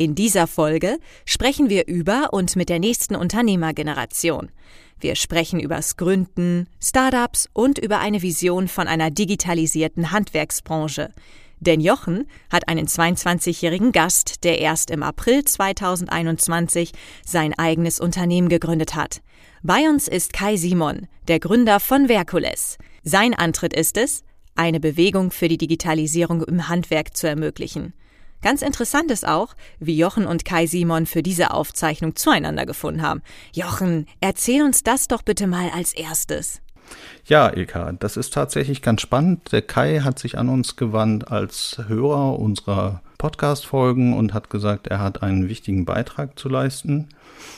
In dieser Folge sprechen wir über und mit der nächsten Unternehmergeneration. Wir sprechen übers Gründen, Startups und über eine Vision von einer digitalisierten Handwerksbranche. Denn Jochen hat einen 22-jährigen Gast, der erst im April 2021 sein eigenes Unternehmen gegründet hat. Bei uns ist Kai Simon, der Gründer von Verkules. Sein Antritt ist es, eine Bewegung für die Digitalisierung im Handwerk zu ermöglichen. Ganz interessant ist auch, wie Jochen und Kai Simon für diese Aufzeichnung zueinander gefunden haben. Jochen, erzähl uns das doch bitte mal als erstes. Ja, Ilka, das ist tatsächlich ganz spannend. Der Kai hat sich an uns gewandt als Hörer unserer Podcast-Folgen und hat gesagt, er hat einen wichtigen Beitrag zu leisten.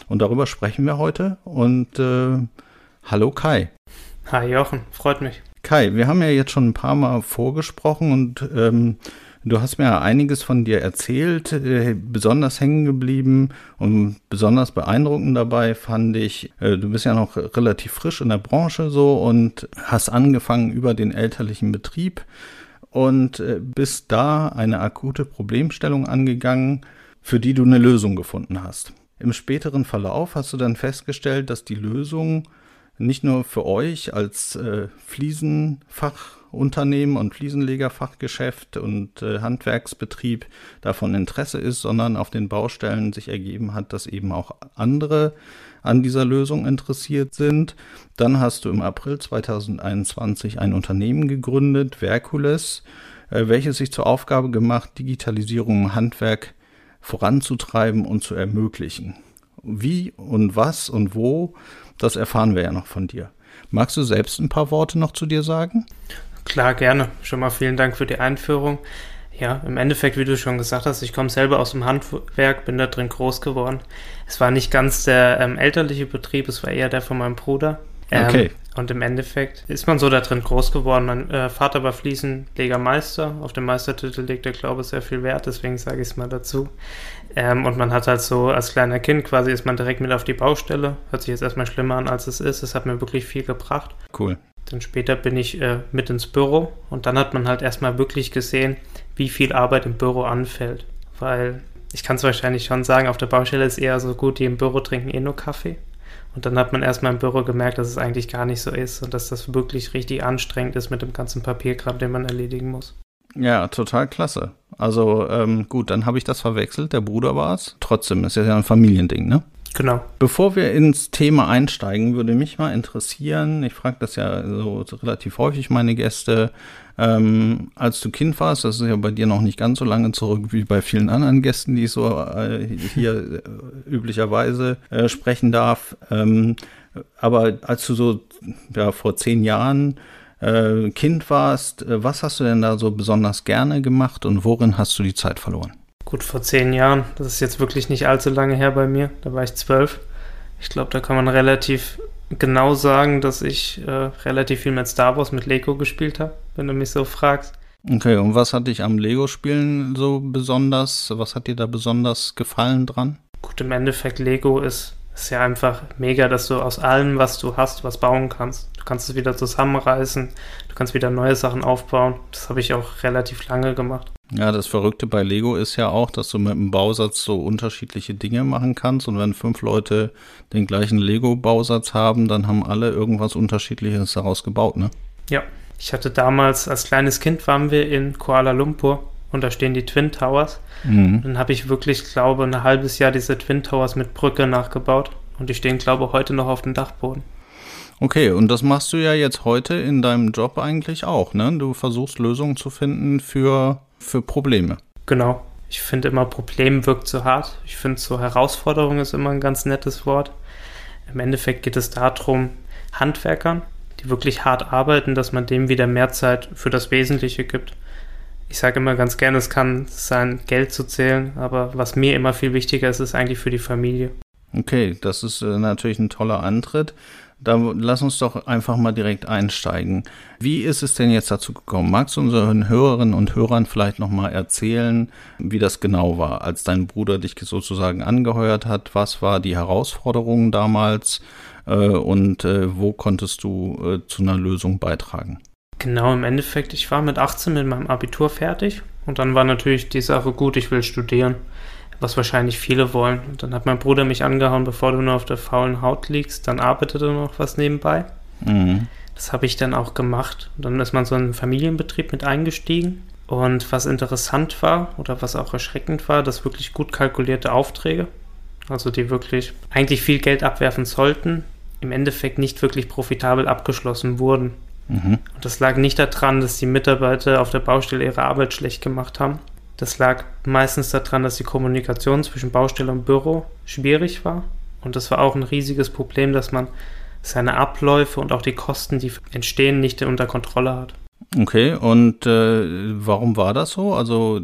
Und darüber sprechen wir heute. Und äh, hallo Kai. Hi Jochen, freut mich. Kai, wir haben ja jetzt schon ein paar Mal vorgesprochen und ähm, du hast mir einiges von dir erzählt, äh, besonders hängen geblieben und besonders beeindruckend dabei fand ich, äh, du bist ja noch relativ frisch in der Branche so und hast angefangen über den elterlichen Betrieb und äh, bist da eine akute Problemstellung angegangen, für die du eine Lösung gefunden hast. Im späteren Verlauf hast du dann festgestellt, dass die Lösung nicht nur für euch als äh, Fliesenfachunternehmen und Fliesenlegerfachgeschäft und äh, Handwerksbetrieb davon Interesse ist, sondern auf den Baustellen sich ergeben hat, dass eben auch andere an dieser Lösung interessiert sind. Dann hast du im April 2021 ein Unternehmen gegründet, Verkules, äh, welches sich zur Aufgabe gemacht, Digitalisierung im Handwerk voranzutreiben und zu ermöglichen. Wie und was und wo das erfahren wir ja noch von dir. Magst du selbst ein paar Worte noch zu dir sagen? Klar, gerne. Schon mal vielen Dank für die Einführung. Ja, im Endeffekt, wie du schon gesagt hast, ich komme selber aus dem Handwerk, bin da drin groß geworden. Es war nicht ganz der ähm, elterliche Betrieb, es war eher der von meinem Bruder. Ähm, okay. Und im Endeffekt ist man so da drin groß geworden. Mein äh, Vater war Fliesenlegermeister. Auf dem Meistertitel legt er, glaube ich, sehr viel Wert, deswegen sage ich es mal dazu. Ähm, und man hat halt so als kleiner Kind quasi ist man direkt mit auf die Baustelle. Hört sich jetzt erstmal schlimmer an, als es ist. Es hat mir wirklich viel gebracht. Cool. Dann später bin ich äh, mit ins Büro und dann hat man halt erstmal wirklich gesehen, wie viel Arbeit im Büro anfällt. Weil ich kann es wahrscheinlich schon sagen, auf der Baustelle ist eher so gut, die im Büro trinken eh nur Kaffee. Und dann hat man erstmal im Büro gemerkt, dass es eigentlich gar nicht so ist und dass das wirklich richtig anstrengend ist mit dem ganzen Papierkram, den man erledigen muss. Ja, total klasse. Also ähm, gut, dann habe ich das verwechselt. Der Bruder war es. Trotzdem ist ja ein Familiending, ne? Genau. Bevor wir ins Thema einsteigen, würde mich mal interessieren, ich frage das ja so relativ häufig meine Gäste, ähm, als du Kind warst, das ist ja bei dir noch nicht ganz so lange zurück wie bei vielen anderen Gästen, die ich so äh, hier äh, üblicherweise äh, sprechen darf. Ähm, aber als du so ja, vor zehn Jahren äh, Kind warst, äh, was hast du denn da so besonders gerne gemacht und worin hast du die Zeit verloren? Gut, vor zehn Jahren, das ist jetzt wirklich nicht allzu lange her bei mir, da war ich zwölf. Ich glaube, da kann man relativ genau sagen, dass ich äh, relativ viel mit Star Wars, mit Lego gespielt habe, wenn du mich so fragst. Okay, und was hat dich am Lego-Spielen so besonders, was hat dir da besonders gefallen dran? Gut, im Endeffekt, Lego ist, ist ja einfach mega, dass du aus allem, was du hast, was bauen kannst. Du kannst es wieder zusammenreißen, du kannst wieder neue Sachen aufbauen. Das habe ich auch relativ lange gemacht. Ja, das Verrückte bei Lego ist ja auch, dass du mit einem Bausatz so unterschiedliche Dinge machen kannst. Und wenn fünf Leute den gleichen Lego-Bausatz haben, dann haben alle irgendwas Unterschiedliches daraus gebaut, ne? Ja. Ich hatte damals, als kleines Kind waren wir in Kuala Lumpur und da stehen die Twin Towers. Mhm. Dann habe ich wirklich, glaube ein halbes Jahr diese Twin Towers mit Brücke nachgebaut. Und die stehen, glaube ich, heute noch auf dem Dachboden. Okay, und das machst du ja jetzt heute in deinem Job eigentlich auch, ne? Du versuchst Lösungen zu finden für für Probleme. Genau. Ich finde immer, Problem wirkt zu hart. Ich finde, so Herausforderung ist immer ein ganz nettes Wort. Im Endeffekt geht es darum, Handwerkern, die wirklich hart arbeiten, dass man dem wieder mehr Zeit für das Wesentliche gibt. Ich sage immer ganz gerne, es kann sein, Geld zu zählen, aber was mir immer viel wichtiger ist, ist eigentlich für die Familie. Okay, das ist äh, natürlich ein toller Antritt. Da lass uns doch einfach mal direkt einsteigen. Wie ist es denn jetzt dazu gekommen? Magst du unseren Hörerinnen und Hörern vielleicht noch mal erzählen, wie das genau war, als dein Bruder dich sozusagen angeheuert hat? Was war die Herausforderung damals äh, und äh, wo konntest du zu einer Lösung beitragen? Genau, im Endeffekt, ich war mit 18 mit meinem Abitur fertig und dann war natürlich die Sache gut, ich will studieren was wahrscheinlich viele wollen. Und dann hat mein Bruder mich angehauen, bevor du nur auf der faulen Haut liegst, dann arbeitet er noch was nebenbei. Mhm. Das habe ich dann auch gemacht. Und dann ist man so in einen Familienbetrieb mit eingestiegen. Und was interessant war oder was auch erschreckend war, dass wirklich gut kalkulierte Aufträge, also die wirklich eigentlich viel Geld abwerfen sollten, im Endeffekt nicht wirklich profitabel abgeschlossen wurden. Mhm. Und das lag nicht daran, dass die Mitarbeiter auf der Baustelle ihre Arbeit schlecht gemacht haben, das lag meistens daran, dass die Kommunikation zwischen Baustelle und Büro schwierig war. Und das war auch ein riesiges Problem, dass man seine Abläufe und auch die Kosten, die entstehen, nicht unter Kontrolle hat. Okay, und äh, warum war das so? Also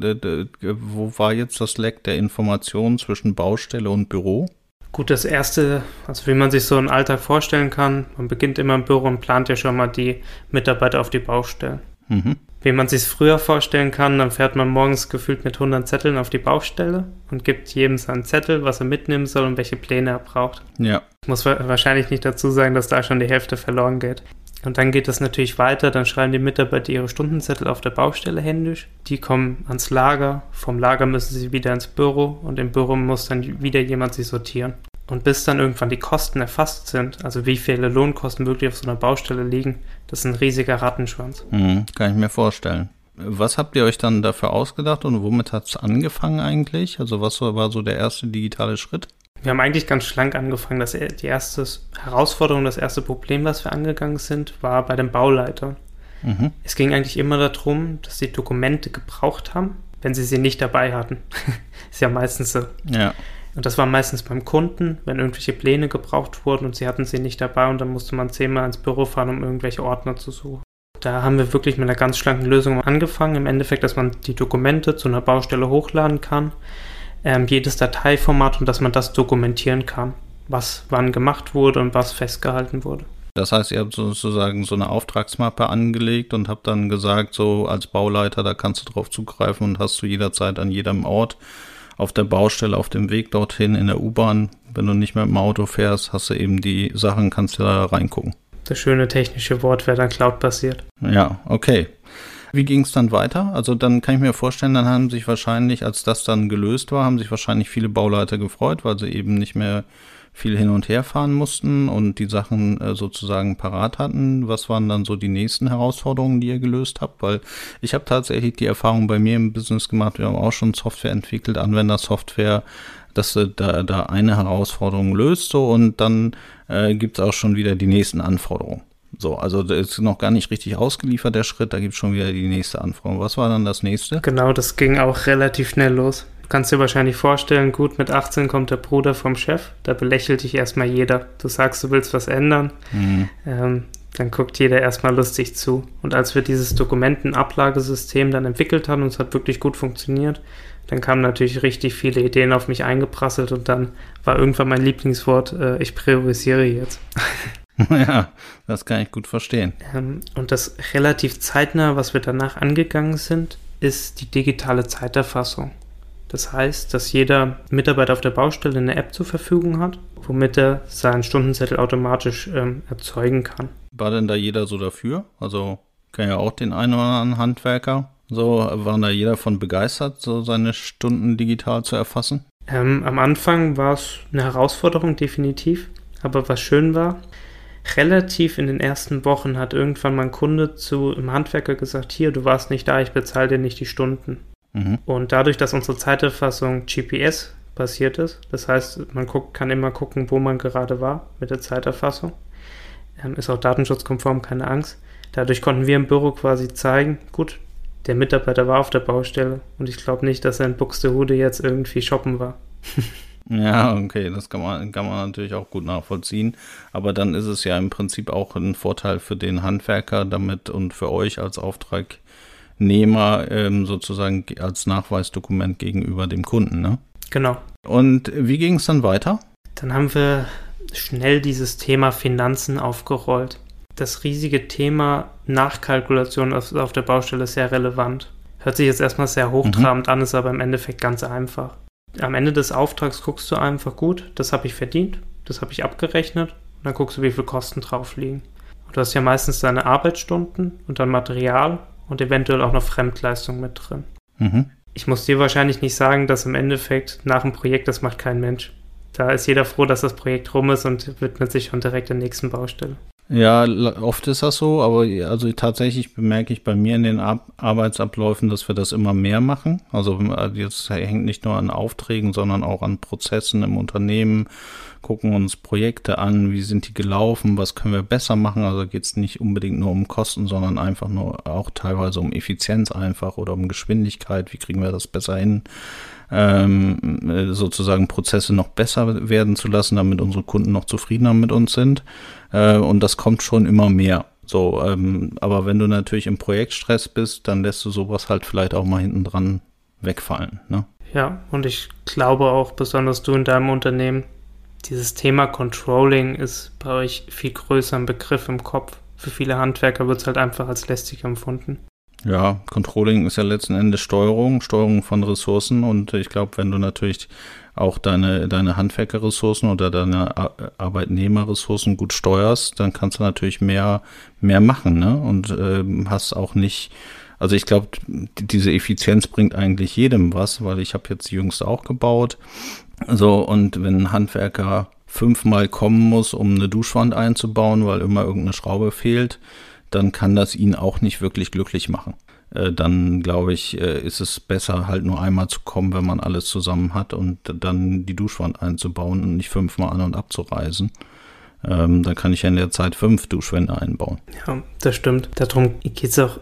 wo war jetzt das Leck der Informationen zwischen Baustelle und Büro? Gut, das erste, also wie man sich so einen Alltag vorstellen kann, man beginnt immer im Büro und plant ja schon mal die Mitarbeiter auf die Baustelle. Mhm. Wie man sich früher vorstellen kann, dann fährt man morgens gefühlt mit 100 Zetteln auf die Baustelle und gibt jedem seinen Zettel, was er mitnehmen soll und welche Pläne er braucht. Ja. Ich muss wahrscheinlich nicht dazu sagen, dass da schon die Hälfte verloren geht. Und dann geht das natürlich weiter, dann schreiben die Mitarbeiter ihre Stundenzettel auf der Baustelle händisch. Die kommen ans Lager, vom Lager müssen sie wieder ins Büro und im Büro muss dann wieder jemand sie sortieren. Und bis dann irgendwann die Kosten erfasst sind, also wie viele Lohnkosten wirklich auf so einer Baustelle liegen, das ist ein riesiger Rattenschwanz. Mhm, kann ich mir vorstellen. Was habt ihr euch dann dafür ausgedacht und womit hat es angefangen eigentlich? Also was war so der erste digitale Schritt? Wir haben eigentlich ganz schlank angefangen. Das, die erste Herausforderung, das erste Problem, was wir angegangen sind, war bei den Bauleitern. Mhm. Es ging eigentlich immer darum, dass sie Dokumente gebraucht haben, wenn sie sie nicht dabei hatten. ist ja meistens so. Ja. Und das war meistens beim Kunden, wenn irgendwelche Pläne gebraucht wurden und sie hatten sie nicht dabei und dann musste man zehnmal ins Büro fahren, um irgendwelche Ordner zu suchen. Da haben wir wirklich mit einer ganz schlanken Lösung angefangen. Im Endeffekt, dass man die Dokumente zu einer Baustelle hochladen kann, ähm, jedes Dateiformat und dass man das dokumentieren kann, was wann gemacht wurde und was festgehalten wurde. Das heißt, ihr habt sozusagen so eine Auftragsmappe angelegt und habt dann gesagt, so als Bauleiter, da kannst du drauf zugreifen und hast du jederzeit an jedem Ort auf der Baustelle, auf dem Weg dorthin, in der U-Bahn, wenn du nicht mehr im Auto fährst, hast du eben die Sachen, kannst du da reingucken. Das schöne technische Wort wäre dann Cloud-basiert. Ja, okay. Wie ging es dann weiter? Also dann kann ich mir vorstellen, dann haben sich wahrscheinlich, als das dann gelöst war, haben sich wahrscheinlich viele Bauleiter gefreut, weil sie eben nicht mehr viel hin und her fahren mussten und die Sachen äh, sozusagen parat hatten. Was waren dann so die nächsten Herausforderungen, die ihr gelöst habt? Weil ich habe tatsächlich die Erfahrung bei mir im Business gemacht, wir haben auch schon Software entwickelt, Anwendersoftware, dass du da, da eine Herausforderung löst so und dann äh, gibt es auch schon wieder die nächsten Anforderungen. So, also da ist noch gar nicht richtig ausgeliefert, der Schritt, da gibt es schon wieder die nächste Anforderung. Was war dann das nächste? Genau, das ging auch relativ schnell los kannst dir wahrscheinlich vorstellen, gut, mit 18 kommt der Bruder vom Chef, da belächelt dich erstmal jeder. Du sagst, du willst was ändern, mhm. ähm, dann guckt jeder erstmal lustig zu. Und als wir dieses Dokumentenablagesystem dann entwickelt haben und es hat wirklich gut funktioniert, dann kamen natürlich richtig viele Ideen auf mich eingeprasselt und dann war irgendwann mein Lieblingswort, äh, ich priorisiere jetzt. Ja, das kann ich gut verstehen. Ähm, und das relativ zeitnah, was wir danach angegangen sind, ist die digitale Zeiterfassung. Das heißt, dass jeder Mitarbeiter auf der Baustelle eine App zur Verfügung hat, womit er seinen Stundenzettel automatisch ähm, erzeugen kann. War denn da jeder so dafür? Also kann ja auch den einen oder anderen Handwerker. So waren da jeder von begeistert, so seine Stunden digital zu erfassen? Ähm, am Anfang war es eine Herausforderung, definitiv. Aber was schön war, relativ in den ersten Wochen hat irgendwann mein Kunde zu einem Handwerker gesagt, hier, du warst nicht da, ich bezahle dir nicht die Stunden. Mhm. Und dadurch, dass unsere Zeiterfassung GPS basiert ist, das heißt, man guckt, kann immer gucken, wo man gerade war mit der Zeiterfassung, ähm, ist auch datenschutzkonform, keine Angst. Dadurch konnten wir im Büro quasi zeigen, gut, der Mitarbeiter war auf der Baustelle und ich glaube nicht, dass er in Buxtehude jetzt irgendwie shoppen war. ja, okay, das kann man, kann man natürlich auch gut nachvollziehen. Aber dann ist es ja im Prinzip auch ein Vorteil für den Handwerker damit und für euch als Auftrag Arbeitnehmer ähm, sozusagen als Nachweisdokument gegenüber dem Kunden. Ne? Genau. Und wie ging es dann weiter? Dann haben wir schnell dieses Thema Finanzen aufgerollt. Das riesige Thema Nachkalkulation auf, auf der Baustelle ist sehr relevant. Hört sich jetzt erstmal sehr hochtrabend mhm. an, ist aber im Endeffekt ganz einfach. Am Ende des Auftrags guckst du einfach gut, das habe ich verdient, das habe ich abgerechnet und dann guckst du, wie viel Kosten drauf liegen. Und du hast ja meistens deine Arbeitsstunden und dann Material und eventuell auch noch Fremdleistung mit drin. Mhm. Ich muss dir wahrscheinlich nicht sagen, dass im Endeffekt nach einem Projekt, das macht kein Mensch. Da ist jeder froh, dass das Projekt rum ist und widmet sich schon direkt der nächsten Baustelle. Ja, oft ist das so, aber also tatsächlich bemerke ich bei mir in den Ar Arbeitsabläufen, dass wir das immer mehr machen. Also jetzt hängt nicht nur an Aufträgen, sondern auch an Prozessen im Unternehmen, gucken uns Projekte an, wie sind die gelaufen, was können wir besser machen. Also geht es nicht unbedingt nur um Kosten, sondern einfach nur auch teilweise um Effizienz einfach oder um Geschwindigkeit, wie kriegen wir das besser hin ähm, sozusagen Prozesse noch besser werden zu lassen, damit unsere Kunden noch zufriedener mit uns sind. Äh, und das kommt schon immer mehr. So, ähm, aber wenn du natürlich im Projektstress bist, dann lässt du sowas halt vielleicht auch mal hinten dran wegfallen. Ne? Ja, und ich glaube auch, besonders du in deinem Unternehmen, dieses Thema Controlling ist bei euch viel größer ein Begriff im Kopf. Für viele Handwerker wird es halt einfach als lästig empfunden. Ja, Controlling ist ja letzten Endes Steuerung, Steuerung von Ressourcen und ich glaube, wenn du natürlich auch deine, deine Handwerkerressourcen oder deine Arbeitnehmerressourcen gut steuerst, dann kannst du natürlich mehr, mehr machen, ne? Und äh, hast auch nicht, also ich glaube, diese Effizienz bringt eigentlich jedem was, weil ich habe jetzt die jüngste auch gebaut. So, und wenn ein Handwerker fünfmal kommen muss, um eine Duschwand einzubauen, weil immer irgendeine Schraube fehlt, dann kann das ihn auch nicht wirklich glücklich machen. Äh, dann glaube ich, äh, ist es besser, halt nur einmal zu kommen, wenn man alles zusammen hat und dann die Duschwand einzubauen und nicht fünfmal an und abzureisen. Ähm, dann kann ich ja in der Zeit fünf Duschwände einbauen. Ja, das stimmt. Darum geht es auch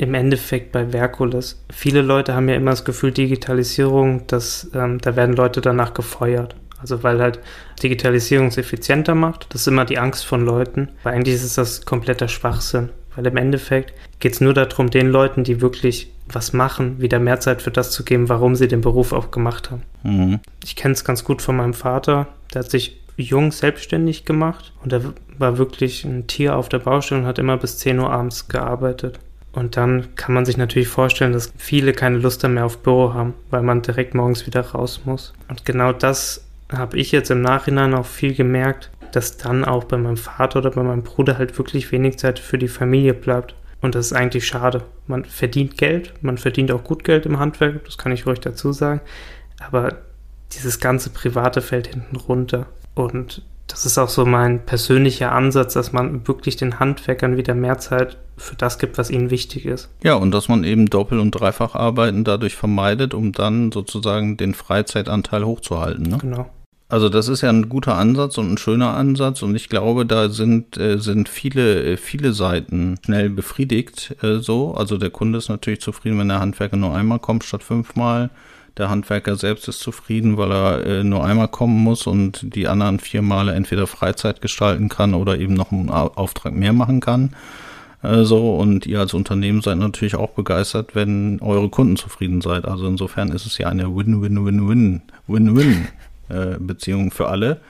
im Endeffekt bei Verkulis. Viele Leute haben ja immer das Gefühl, Digitalisierung, dass ähm, da werden Leute danach gefeuert. Also weil halt Digitalisierung es effizienter macht. Das ist immer die Angst von Leuten. Weil eigentlich ist das kompletter Schwachsinn. Weil im Endeffekt geht es nur darum, den Leuten, die wirklich was machen, wieder mehr Zeit für das zu geben, warum sie den Beruf auch gemacht haben. Mhm. Ich kenne es ganz gut von meinem Vater. Der hat sich jung selbstständig gemacht und er war wirklich ein Tier auf der Baustelle und hat immer bis 10 Uhr abends gearbeitet. Und dann kann man sich natürlich vorstellen, dass viele keine Lust mehr auf Büro haben, weil man direkt morgens wieder raus muss. Und genau das habe ich jetzt im Nachhinein auch viel gemerkt, dass dann auch bei meinem Vater oder bei meinem Bruder halt wirklich wenig Zeit für die Familie bleibt. Und das ist eigentlich schade. Man verdient Geld, man verdient auch gut Geld im Handwerk, das kann ich ruhig dazu sagen. Aber dieses ganze Private fällt hinten runter. Und das ist auch so mein persönlicher Ansatz, dass man wirklich den Handwerkern wieder mehr Zeit für das gibt, was ihnen wichtig ist. Ja, und dass man eben Doppel- und Dreifacharbeiten dadurch vermeidet, um dann sozusagen den Freizeitanteil hochzuhalten. Ne? Genau. Also das ist ja ein guter Ansatz und ein schöner Ansatz und ich glaube, da sind, äh, sind viele, äh, viele Seiten schnell befriedigt äh, so. Also der Kunde ist natürlich zufrieden, wenn der Handwerker nur einmal kommt statt fünfmal. Der Handwerker selbst ist zufrieden, weil er äh, nur einmal kommen muss und die anderen vier Male entweder Freizeit gestalten kann oder eben noch einen Auftrag mehr machen kann. Äh, so und ihr als Unternehmen seid natürlich auch begeistert, wenn eure Kunden zufrieden seid. Also insofern ist es ja eine Win-Win-Win-Win-Win-Win äh, für alle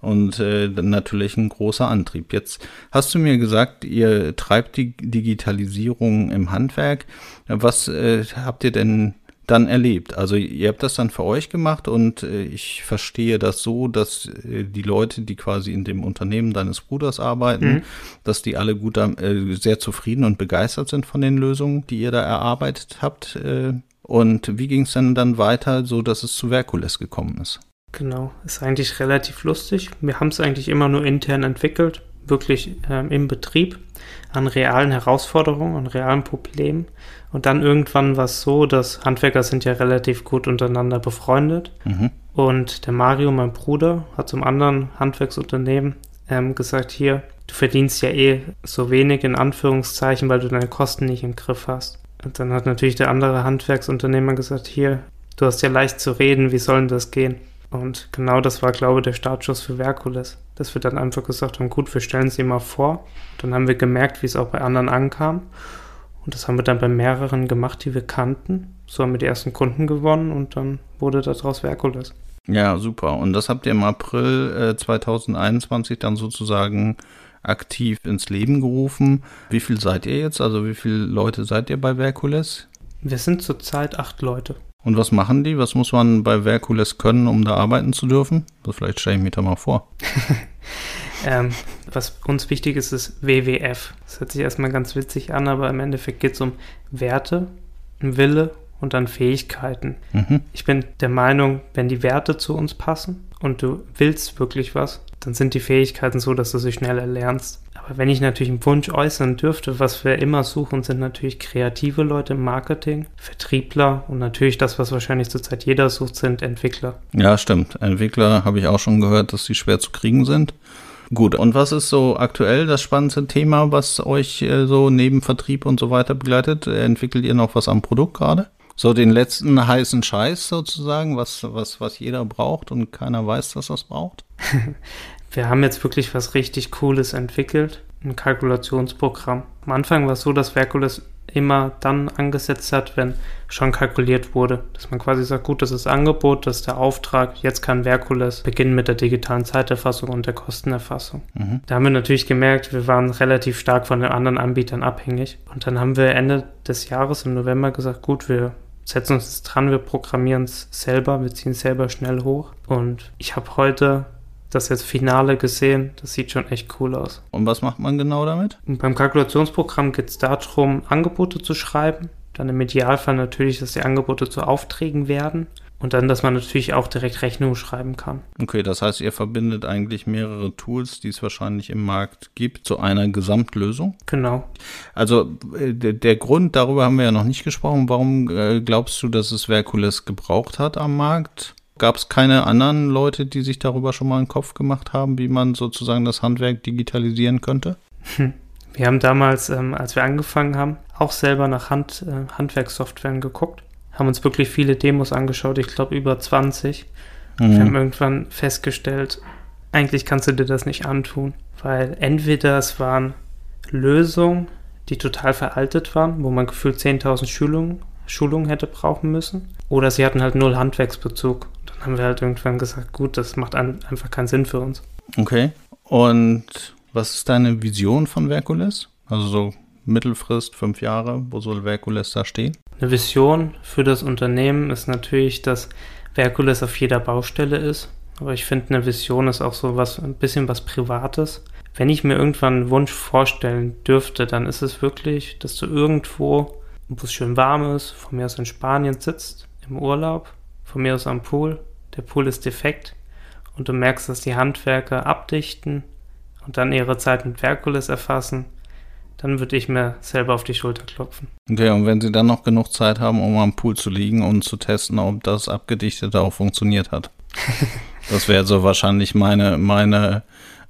und äh, natürlich ein großer Antrieb. Jetzt hast du mir gesagt, ihr treibt die Digitalisierung im Handwerk. Was äh, habt ihr denn dann erlebt? Also ihr habt das dann für euch gemacht und äh, ich verstehe das so, dass äh, die Leute, die quasi in dem Unternehmen deines Bruders arbeiten, mhm. dass die alle gut äh, sehr zufrieden und begeistert sind von den Lösungen, die ihr da erarbeitet habt. Und wie ging es denn dann weiter, so dass es zu Verkules gekommen ist? Genau, ist eigentlich relativ lustig. Wir haben es eigentlich immer nur intern entwickelt, wirklich ähm, im Betrieb, an realen Herausforderungen, an realen Problemen. Und dann irgendwann war es so, dass Handwerker sind ja relativ gut untereinander befreundet. Mhm. Und der Mario, mein Bruder, hat zum anderen Handwerksunternehmen ähm, gesagt, hier, du verdienst ja eh so wenig in Anführungszeichen, weil du deine Kosten nicht im Griff hast. Und dann hat natürlich der andere Handwerksunternehmer gesagt, hier, du hast ja leicht zu reden, wie soll denn das gehen? Und genau das war, glaube ich, der Startschuss für Verkules. Dass wir dann einfach gesagt haben, gut, wir stellen sie mal vor. Dann haben wir gemerkt, wie es auch bei anderen ankam. Und das haben wir dann bei mehreren gemacht, die wir kannten. So haben wir die ersten Kunden gewonnen und dann wurde daraus Verkules. Ja, super. Und das habt ihr im April äh, 2021 dann sozusagen aktiv ins Leben gerufen. Wie viel seid ihr jetzt? Also wie viele Leute seid ihr bei Verkules? Wir sind zurzeit acht Leute. Und was machen die? Was muss man bei Verkules können, um da arbeiten zu dürfen? Das vielleicht stelle ich mir da mal vor. ähm, was uns wichtig ist, ist WWF. Das hört sich erstmal ganz witzig an, aber im Endeffekt geht es um Werte, Wille und dann Fähigkeiten. Mhm. Ich bin der Meinung, wenn die Werte zu uns passen und du willst wirklich was, dann sind die Fähigkeiten so, dass du sie schneller lernst. Aber wenn ich natürlich einen Wunsch äußern dürfte, was wir immer suchen, sind natürlich kreative Leute im Marketing, Vertriebler und natürlich das, was wahrscheinlich zurzeit jeder sucht, sind Entwickler. Ja, stimmt. Entwickler habe ich auch schon gehört, dass sie schwer zu kriegen sind. Gut, und was ist so aktuell das spannendste Thema, was euch äh, so neben Vertrieb und so weiter begleitet? Entwickelt ihr noch was am Produkt gerade? So den letzten heißen Scheiß sozusagen, was, was, was jeder braucht und keiner weiß, dass das braucht? Wir haben jetzt wirklich was richtig Cooles entwickelt, ein Kalkulationsprogramm. Am Anfang war es so, dass Verkules immer dann angesetzt hat, wenn schon kalkuliert wurde. Dass man quasi sagt, gut, das ist Angebot, das ist der Auftrag, jetzt kann Verkules beginnen mit der digitalen Zeiterfassung und der Kostenerfassung. Mhm. Da haben wir natürlich gemerkt, wir waren relativ stark von den anderen Anbietern abhängig. Und dann haben wir Ende des Jahres im November gesagt, gut, wir setzen uns dran, wir programmieren es selber, wir ziehen es selber schnell hoch. Und ich habe heute das jetzt Finale gesehen. Das sieht schon echt cool aus. Und was macht man genau damit? Und beim Kalkulationsprogramm geht es darum, Angebote zu schreiben. Dann im Idealfall natürlich, dass die Angebote zu Aufträgen werden. Und dann, dass man natürlich auch direkt Rechnungen schreiben kann. Okay, das heißt, ihr verbindet eigentlich mehrere Tools, die es wahrscheinlich im Markt gibt, zu einer Gesamtlösung? Genau. Also äh, der, Grund, darüber haben wir ja noch nicht gesprochen. Warum äh, glaubst du, dass es Verkules gebraucht hat am Markt? Gab es keine anderen Leute, die sich darüber schon mal einen Kopf gemacht haben, wie man sozusagen das Handwerk digitalisieren könnte? Hm. Wir haben damals, ähm, als wir angefangen haben, auch selber nach Hand, äh, Handwerkssoftwaren geguckt, haben uns wirklich viele Demos angeschaut, ich glaube über 20. Mhm. Wir haben irgendwann festgestellt, eigentlich kannst du dir das nicht antun, weil entweder es waren Lösungen, die total veraltet waren, wo man gefühlt 10.000 Schulungen, Schulungen hätte brauchen müssen, oder sie hatten halt null Handwerksbezug haben wir halt irgendwann gesagt, gut, das macht an, einfach keinen Sinn für uns. Okay. Und was ist deine Vision von Verkules? Also so Mittelfrist, fünf Jahre, wo soll Verkules da stehen? Eine Vision für das Unternehmen ist natürlich, dass Verkules auf jeder Baustelle ist. Aber ich finde, eine Vision ist auch so was, ein bisschen was Privates. Wenn ich mir irgendwann einen Wunsch vorstellen dürfte, dann ist es wirklich, dass du irgendwo, wo es schön warm ist, von mir aus in Spanien sitzt, im Urlaub, von mir aus am Pool der Pool ist defekt und du merkst, dass die Handwerker abdichten und dann ihre Zeit mit Verkules erfassen, dann würde ich mir selber auf die Schulter klopfen. Okay, und wenn sie dann noch genug Zeit haben, um am Pool zu liegen und zu testen, ob das Abgedichtete auch funktioniert hat. das wäre so wahrscheinlich meine, meine,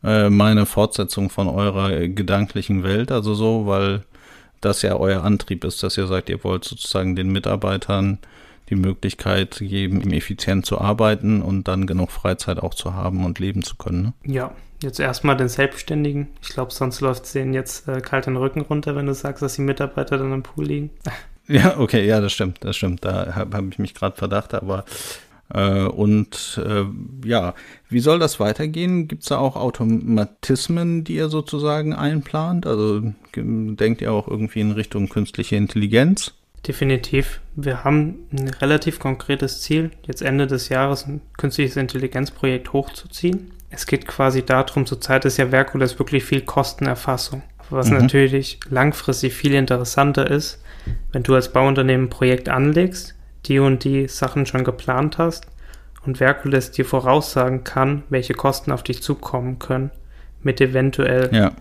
äh, meine Fortsetzung von eurer gedanklichen Welt, also so, weil das ja euer Antrieb ist, dass ihr sagt, ihr wollt sozusagen den Mitarbeitern die Möglichkeit geben, effizient zu arbeiten und dann genug Freizeit auch zu haben und leben zu können. Ne? Ja, jetzt erstmal den Selbstständigen. Ich glaube, sonst läuft es denen jetzt äh, kalt den Rücken runter, wenn du sagst, dass die Mitarbeiter dann am Pool liegen. Ja, okay, ja, das stimmt, das stimmt. Da habe hab ich mich gerade verdacht, aber äh, und äh, ja, wie soll das weitergehen? Gibt es da auch Automatismen, die ihr sozusagen einplant? Also denkt ihr auch irgendwie in Richtung künstliche Intelligenz? Definitiv. Wir haben ein relativ konkretes Ziel, jetzt Ende des Jahres ein künstliches Intelligenzprojekt hochzuziehen. Es geht quasi darum, zurzeit ist ja Verkules wirklich viel Kostenerfassung. Was mhm. natürlich langfristig viel interessanter ist, wenn du als Bauunternehmen ein Projekt anlegst, die und die Sachen schon geplant hast und Verkules dir voraussagen kann, welche Kosten auf dich zukommen können, mit eventuell ja.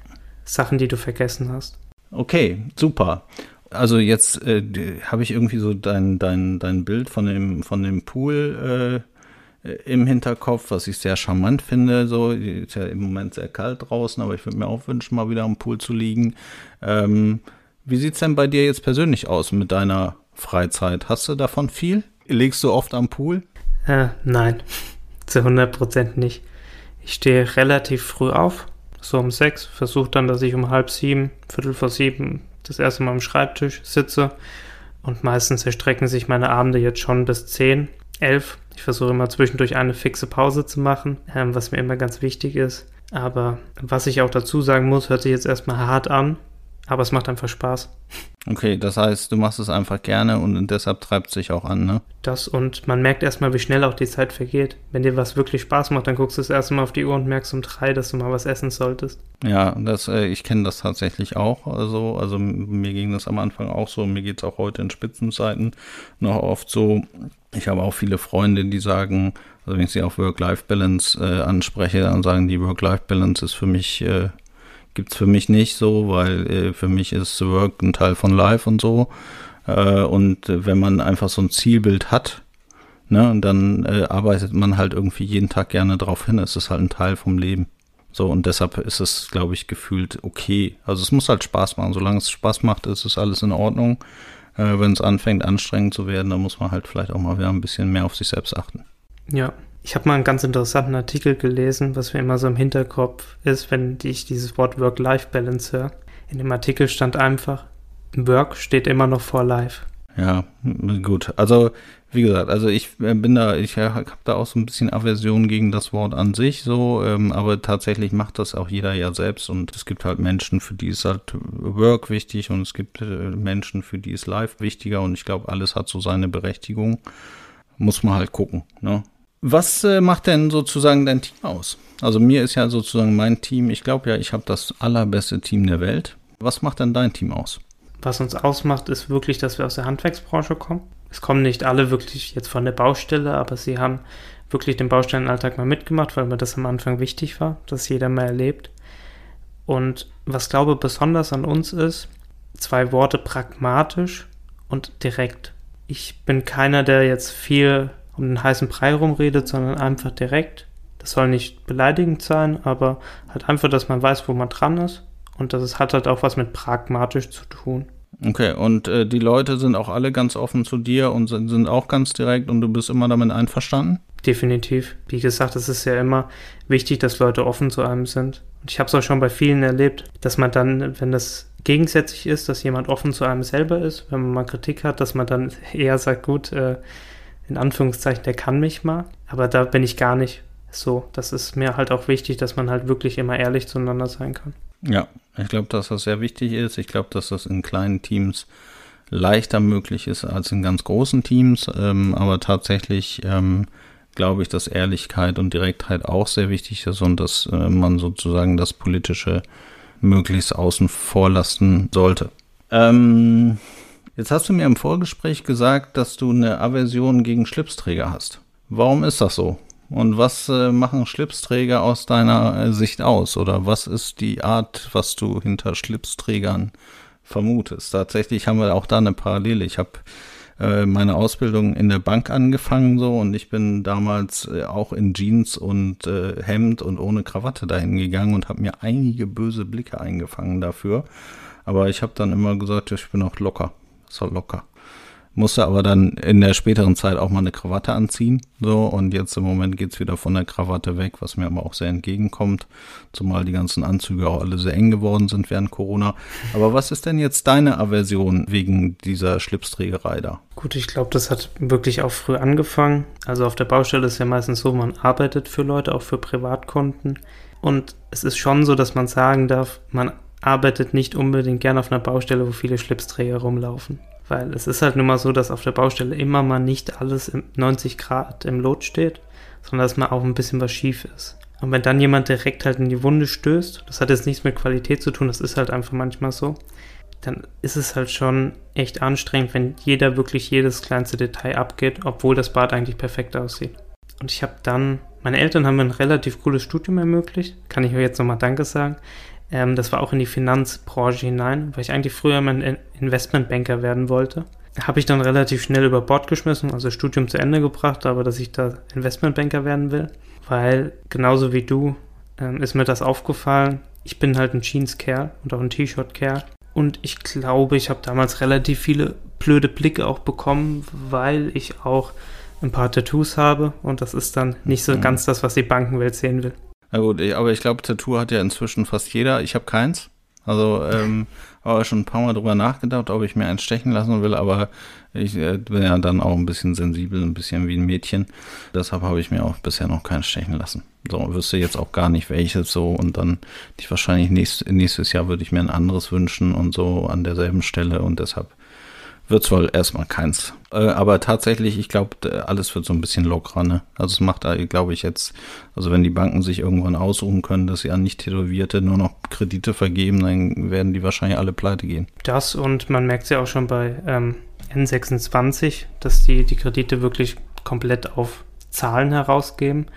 Sachen, die du vergessen hast. Okay, super. Also jetzt äh, habe ich irgendwie so dein, dein, dein Bild von dem, von dem Pool äh, im Hinterkopf, was ich sehr charmant finde. So, ist ja im Moment sehr kalt draußen, aber ich würde mir auch wünschen, mal wieder am Pool zu liegen. Ähm, wie sieht es denn bei dir jetzt persönlich aus mit deiner Freizeit? Hast du davon viel? Legst du oft am Pool? Äh, nein, zu 100 Prozent nicht. Ich stehe relativ früh auf, so um sechs, versuche dann, dass ich um halb sieben, viertel vor sieben das erste Mal am Schreibtisch sitze. Und meistens erstrecken sich meine Abende jetzt schon bis 10, 11. Ich versuche immer zwischendurch eine fixe Pause zu machen, ähm, was mir immer ganz wichtig ist. Aber was ich auch dazu sagen muss, hört sich jetzt erstmal hart an, aber es macht einfach Spaß. Okay, das heißt, du machst es einfach gerne und deshalb treibt es sich auch an, ne? Das und man merkt erstmal, wie schnell auch die Zeit vergeht. Wenn dir was wirklich Spaß macht, dann guckst du das erste Mal auf die Uhr und merkst um drei, dass du mal was essen solltest. Ja, das, äh, ich kenne das tatsächlich auch. Also, also mir ging das am Anfang auch so. Mir geht es auch heute in Spitzenzeiten noch oft so. Ich habe auch viele Freunde, die sagen, also wenn ich sie auf Work-Life-Balance äh, anspreche, dann sagen die Work-Life-Balance ist für mich äh, gibt es für mich nicht so, weil äh, für mich ist Work ein Teil von Life und so. Äh, und äh, wenn man einfach so ein Zielbild hat, ne, dann äh, arbeitet man halt irgendwie jeden Tag gerne drauf hin. Es ist halt ein Teil vom Leben. So, und deshalb ist es, glaube ich, gefühlt okay. Also es muss halt Spaß machen. Solange es Spaß macht, ist es alles in Ordnung. Äh, wenn es anfängt, anstrengend zu werden, dann muss man halt vielleicht auch mal wieder ein bisschen mehr auf sich selbst achten. Ja, ich habe mal einen ganz interessanten Artikel gelesen, was mir immer so im Hinterkopf ist, wenn ich dieses Wort Work-Life-Balance höre. In dem Artikel stand einfach, Work steht immer noch vor Life. Ja, gut. Also, wie gesagt, also ich äh, bin da, ich habe da auch so ein bisschen Aversion gegen das Wort an sich, so, ähm, aber tatsächlich macht das auch jeder ja selbst und es gibt halt Menschen, für die ist halt Work wichtig und es gibt äh, Menschen, für die ist Life wichtiger und ich glaube, alles hat so seine Berechtigung. Muss man halt gucken, ne? Was äh, macht denn sozusagen dein Team aus? Also mir ist ja sozusagen mein Team, ich glaube ja, ich habe das allerbeste Team der Welt. Was macht denn dein Team aus? Was uns ausmacht, ist wirklich, dass wir aus der Handwerksbranche kommen. Es kommen nicht alle wirklich jetzt von der Baustelle, aber sie haben wirklich den Baustellenalltag mal mitgemacht, weil mir das am Anfang wichtig war, dass jeder mal erlebt. Und was glaube besonders an uns ist, zwei Worte pragmatisch und direkt. Ich bin keiner, der jetzt viel um den heißen Brei rumredet, sondern einfach direkt. Das soll nicht beleidigend sein, aber halt einfach, dass man weiß, wo man dran ist. Und das hat halt auch was mit pragmatisch zu tun. Okay, und äh, die Leute sind auch alle ganz offen zu dir und sind, sind auch ganz direkt und du bist immer damit einverstanden? Definitiv. Wie gesagt, es ist ja immer wichtig, dass Leute offen zu einem sind. Und ich habe es auch schon bei vielen erlebt, dass man dann, wenn das gegensätzlich ist, dass jemand offen zu einem selber ist, wenn man mal Kritik hat, dass man dann eher sagt, gut, äh, in Anführungszeichen, der kann mich mal, aber da bin ich gar nicht so. Das ist mir halt auch wichtig, dass man halt wirklich immer ehrlich zueinander sein kann. Ja, ich glaube, dass das sehr wichtig ist. Ich glaube, dass das in kleinen Teams leichter möglich ist als in ganz großen Teams, ähm, aber tatsächlich ähm, glaube ich, dass Ehrlichkeit und Direktheit auch sehr wichtig ist und dass äh, man sozusagen das Politische möglichst außen vor lassen sollte. Ähm, Jetzt hast du mir im Vorgespräch gesagt, dass du eine Aversion gegen Schlipsträger hast. Warum ist das so? Und was äh, machen Schlipsträger aus deiner äh, Sicht aus? Oder was ist die Art, was du hinter Schlipsträgern vermutest? Tatsächlich haben wir auch da eine Parallele. Ich habe äh, meine Ausbildung in der Bank angefangen so und ich bin damals auch in Jeans und Hemd und ohne Krawatte dahin gegangen und habe mir einige böse Blicke eingefangen dafür. Aber ich habe dann immer gesagt, ich bin auch locker so locker. Musste aber dann in der späteren Zeit auch mal eine Krawatte anziehen. So, und jetzt im Moment geht es wieder von der Krawatte weg, was mir aber auch sehr entgegenkommt. Zumal die ganzen Anzüge auch alle sehr eng geworden sind während Corona. Aber was ist denn jetzt deine Aversion wegen dieser Schlipsträgerei da? Gut, ich glaube, das hat wirklich auch früh angefangen. Also auf der Baustelle ist ja meistens so, man arbeitet für Leute, auch für Privatkunden. Und es ist schon so, dass man sagen darf, man arbeitet nicht unbedingt gern auf einer Baustelle, wo viele Schlipsträger rumlaufen. Weil es ist halt nun mal so, dass auf der Baustelle immer mal nicht alles im 90 Grad im Lot steht, sondern dass mal auch ein bisschen was schief ist. Und wenn dann jemand direkt halt in die Wunde stößt, das hat jetzt nichts mit Qualität zu tun, das ist halt einfach manchmal so, dann ist es halt schon echt anstrengend, wenn jeder wirklich jedes kleinste Detail abgeht, obwohl das Bad eigentlich perfekt aussieht. Und ich habe dann, meine Eltern haben mir ein relativ cooles Studium ermöglicht, kann ich euch jetzt nochmal Danke sagen. Ähm, das war auch in die Finanzbranche hinein, weil ich eigentlich früher mal ein Investmentbanker werden wollte. Habe ich dann relativ schnell über Bord geschmissen, also Studium zu Ende gebracht, aber dass ich da Investmentbanker werden will, weil genauso wie du ähm, ist mir das aufgefallen. Ich bin halt ein Jeans-Kerl und auch ein T-Shirt-Kerl. Und ich glaube, ich habe damals relativ viele blöde Blicke auch bekommen, weil ich auch ein paar Tattoos habe und das ist dann nicht so mhm. ganz das, was die Bankenwelt sehen will. Na gut, aber ich glaube, Tattoo hat ja inzwischen fast jeder. Ich habe keins. Also ähm, habe schon ein paar Mal drüber nachgedacht, ob ich mir einen stechen lassen will, aber ich äh, bin ja dann auch ein bisschen sensibel, ein bisschen wie ein Mädchen. Deshalb habe ich mir auch bisher noch keinen stechen lassen. So, wüsste jetzt auch gar nicht welches so und dann ich wahrscheinlich nächst, nächstes Jahr würde ich mir ein anderes wünschen und so an derselben Stelle und deshalb wird es wohl erstmal keins. Äh, aber tatsächlich, ich glaube, alles wird so ein bisschen lockerer. Ne? Also es macht, glaube ich, jetzt, also wenn die Banken sich irgendwann aussuchen können, dass sie an Nicht-Tätowierte nur noch Kredite vergeben, dann werden die wahrscheinlich alle pleite gehen. Das und man merkt es ja auch schon bei ähm, N26, dass die die Kredite wirklich komplett auf Zahlen herausgeben.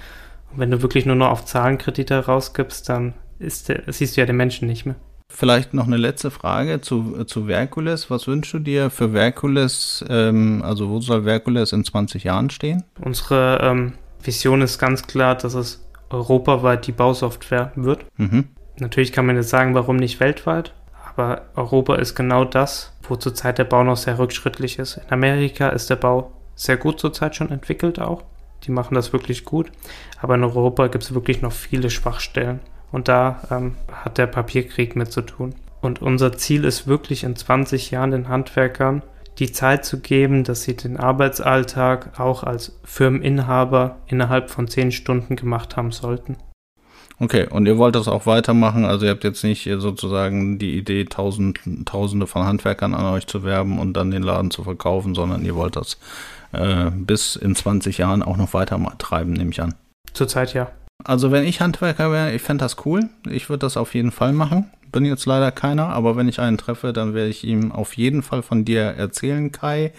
Und wenn du wirklich nur noch auf Zahlenkredite herausgibst, dann ist der, siehst du ja den Menschen nicht mehr. Vielleicht noch eine letzte Frage zu, zu Verkules. Was wünschst du dir für Verkules? Ähm, also wo soll Verkules in 20 Jahren stehen? Unsere ähm, Vision ist ganz klar, dass es europaweit die Bausoftware wird. Mhm. Natürlich kann man jetzt sagen, warum nicht weltweit, aber Europa ist genau das, wo zurzeit der Bau noch sehr rückschrittlich ist. In Amerika ist der Bau sehr gut zurzeit schon entwickelt auch. Die machen das wirklich gut. Aber in Europa gibt es wirklich noch viele Schwachstellen. Und da ähm, hat der Papierkrieg mit zu tun. Und unser Ziel ist wirklich in 20 Jahren den Handwerkern die Zeit zu geben, dass sie den Arbeitsalltag auch als Firmeninhaber innerhalb von 10 Stunden gemacht haben sollten. Okay, und ihr wollt das auch weitermachen? Also ihr habt jetzt nicht sozusagen die Idee, tausend, tausende von Handwerkern an euch zu werben und dann den Laden zu verkaufen, sondern ihr wollt das äh, bis in 20 Jahren auch noch weiter treiben, nehme ich an. Zurzeit ja. Also wenn ich Handwerker wäre, ich fände das cool. Ich würde das auf jeden Fall machen. Bin jetzt leider keiner, aber wenn ich einen treffe, dann werde ich ihm auf jeden Fall von dir erzählen, Kai.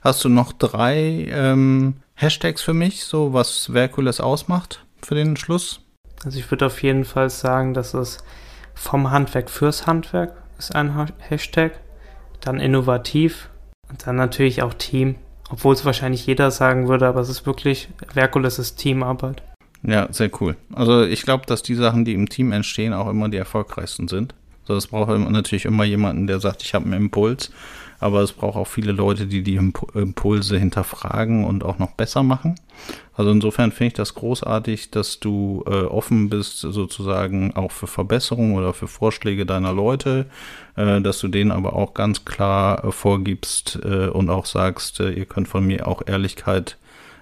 Hast du noch drei ähm, Hashtags für mich, so was Verkules ausmacht für den Schluss? Also ich würde auf jeden Fall sagen, dass es vom Handwerk fürs Handwerk ist ein Hashtag. Dann innovativ und dann natürlich auch Team. Obwohl es wahrscheinlich jeder sagen würde, aber es ist wirklich, Verkules ist Teamarbeit. Ja, sehr cool. Also ich glaube, dass die Sachen, die im Team entstehen, auch immer die erfolgreichsten sind. So, es braucht natürlich immer jemanden, der sagt, ich habe einen Impuls, aber es braucht auch viele Leute, die die Impulse hinterfragen und auch noch besser machen. Also insofern finde ich das großartig, dass du äh, offen bist, sozusagen auch für Verbesserungen oder für Vorschläge deiner Leute, äh, dass du denen aber auch ganz klar äh, vorgibst äh, und auch sagst, äh, ihr könnt von mir auch Ehrlichkeit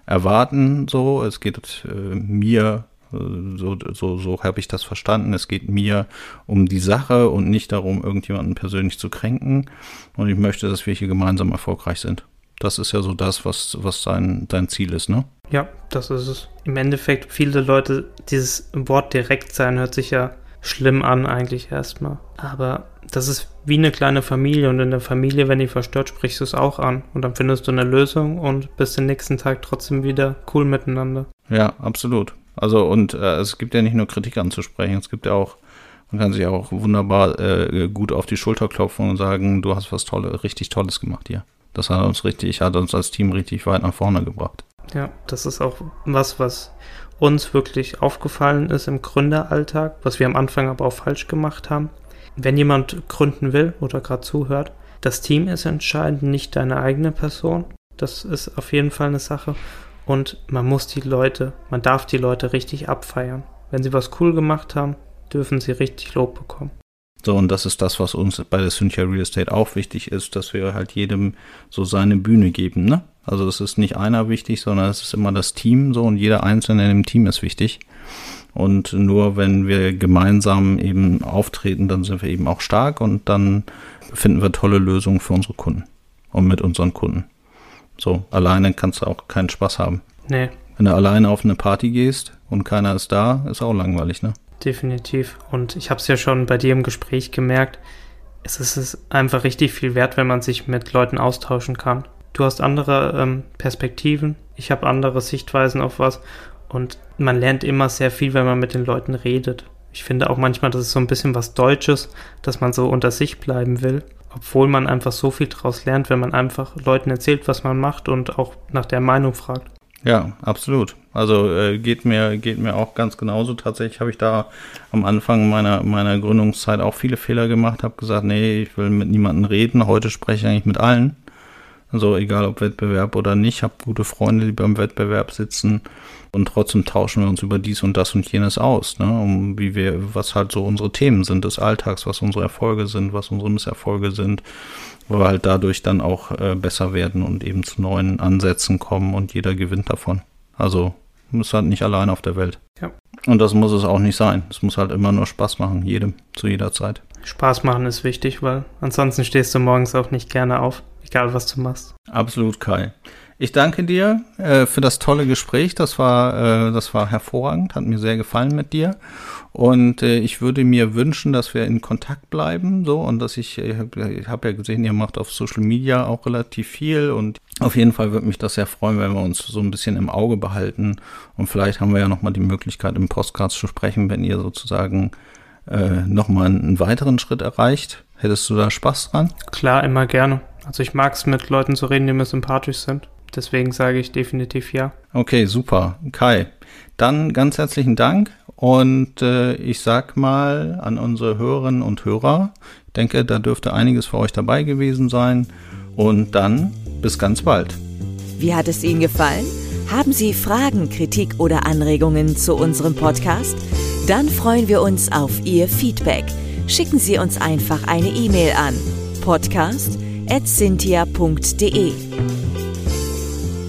erwarten. So, es geht äh, mir äh, so, so, so habe ich das verstanden. Es geht mir um die Sache und nicht darum, irgendjemanden persönlich zu kränken. Und ich möchte, dass wir hier gemeinsam erfolgreich sind. Das ist ja so das, was, was dein, dein Ziel ist, ne? Ja, das ist es. Im Endeffekt, viele Leute, dieses Wort direkt sein hört sich ja schlimm an, eigentlich erstmal. Aber das ist wie eine kleine Familie und in der Familie, wenn die verstört, sprichst du es auch an und dann findest du eine Lösung und bist den nächsten Tag trotzdem wieder cool miteinander. Ja, absolut. Also und äh, es gibt ja nicht nur Kritik anzusprechen, es gibt ja auch, man kann sich auch wunderbar äh, gut auf die Schulter klopfen und sagen, du hast was Tolles, richtig Tolles gemacht hier. Das hat uns richtig, hat uns als Team richtig weit nach vorne gebracht. Ja, das ist auch was, was uns wirklich aufgefallen ist im Gründeralltag, was wir am Anfang aber auch falsch gemacht haben wenn jemand gründen will oder gerade zuhört, das Team ist entscheidend, nicht deine eigene Person. Das ist auf jeden Fall eine Sache. Und man muss die Leute, man darf die Leute richtig abfeiern. Wenn sie was cool gemacht haben, dürfen sie richtig Lob bekommen. So, und das ist das, was uns bei der Cynthia Real Estate auch wichtig ist, dass wir halt jedem so seine Bühne geben, ne? Also es ist nicht einer wichtig, sondern es ist immer das Team so und jeder Einzelne in dem Team ist wichtig. Und nur wenn wir gemeinsam eben auftreten, dann sind wir eben auch stark und dann finden wir tolle Lösungen für unsere Kunden und mit unseren Kunden. So, alleine kannst du auch keinen Spaß haben. Nee. Wenn du alleine auf eine Party gehst und keiner ist da, ist auch langweilig, ne? Definitiv. Und ich habe es ja schon bei dir im Gespräch gemerkt, es ist einfach richtig viel wert, wenn man sich mit Leuten austauschen kann. Du hast andere ähm, Perspektiven, ich habe andere Sichtweisen auf was und man lernt immer sehr viel, wenn man mit den Leuten redet. Ich finde auch manchmal, das ist so ein bisschen was Deutsches, dass man so unter sich bleiben will, obwohl man einfach so viel daraus lernt, wenn man einfach Leuten erzählt, was man macht und auch nach der Meinung fragt. Ja, absolut. Also äh, geht mir geht mir auch ganz genauso. Tatsächlich habe ich da am Anfang meiner meiner Gründungszeit auch viele Fehler gemacht, habe gesagt, nee, ich will mit niemandem reden. Heute spreche ich eigentlich mit allen. Also egal ob Wettbewerb oder nicht, habe gute Freunde, die beim Wettbewerb sitzen und trotzdem tauschen wir uns über dies und das und jenes aus, ne? Um wie wir, was halt so unsere Themen sind des Alltags, was unsere Erfolge sind, was unsere Misserfolge sind, wo wir halt dadurch dann auch äh, besser werden und eben zu neuen Ansätzen kommen und jeder gewinnt davon. Also ist halt nicht allein auf der Welt. Ja. Und das muss es auch nicht sein. Es muss halt immer nur Spaß machen, jedem, zu jeder Zeit. Spaß machen ist wichtig, weil ansonsten stehst du morgens auch nicht gerne auf, egal was du machst. Absolut, Kai. Ich danke dir äh, für das tolle Gespräch. Das war, äh, das war hervorragend, hat mir sehr gefallen mit dir. Und äh, ich würde mir wünschen, dass wir in Kontakt bleiben, so und dass ich, ich habe hab ja gesehen, ihr macht auf Social Media auch relativ viel und auf jeden Fall würde mich das sehr freuen, wenn wir uns so ein bisschen im Auge behalten und vielleicht haben wir ja nochmal die Möglichkeit im Podcast zu sprechen, wenn ihr sozusagen äh, nochmal einen weiteren Schritt erreicht. Hättest du da Spaß dran? Klar, immer gerne. Also ich mag es mit Leuten zu reden, die mir sympathisch sind. Deswegen sage ich definitiv ja. Okay, super. Kai, dann ganz herzlichen Dank und äh, ich sag mal an unsere Hörerinnen und Hörer, ich denke, da dürfte einiges für euch dabei gewesen sein und dann bis ganz bald. Wie hat es Ihnen gefallen? Haben Sie Fragen, Kritik oder Anregungen zu unserem Podcast? Dann freuen wir uns auf Ihr Feedback. Schicken Sie uns einfach eine E-Mail an podcast@cynthia.de.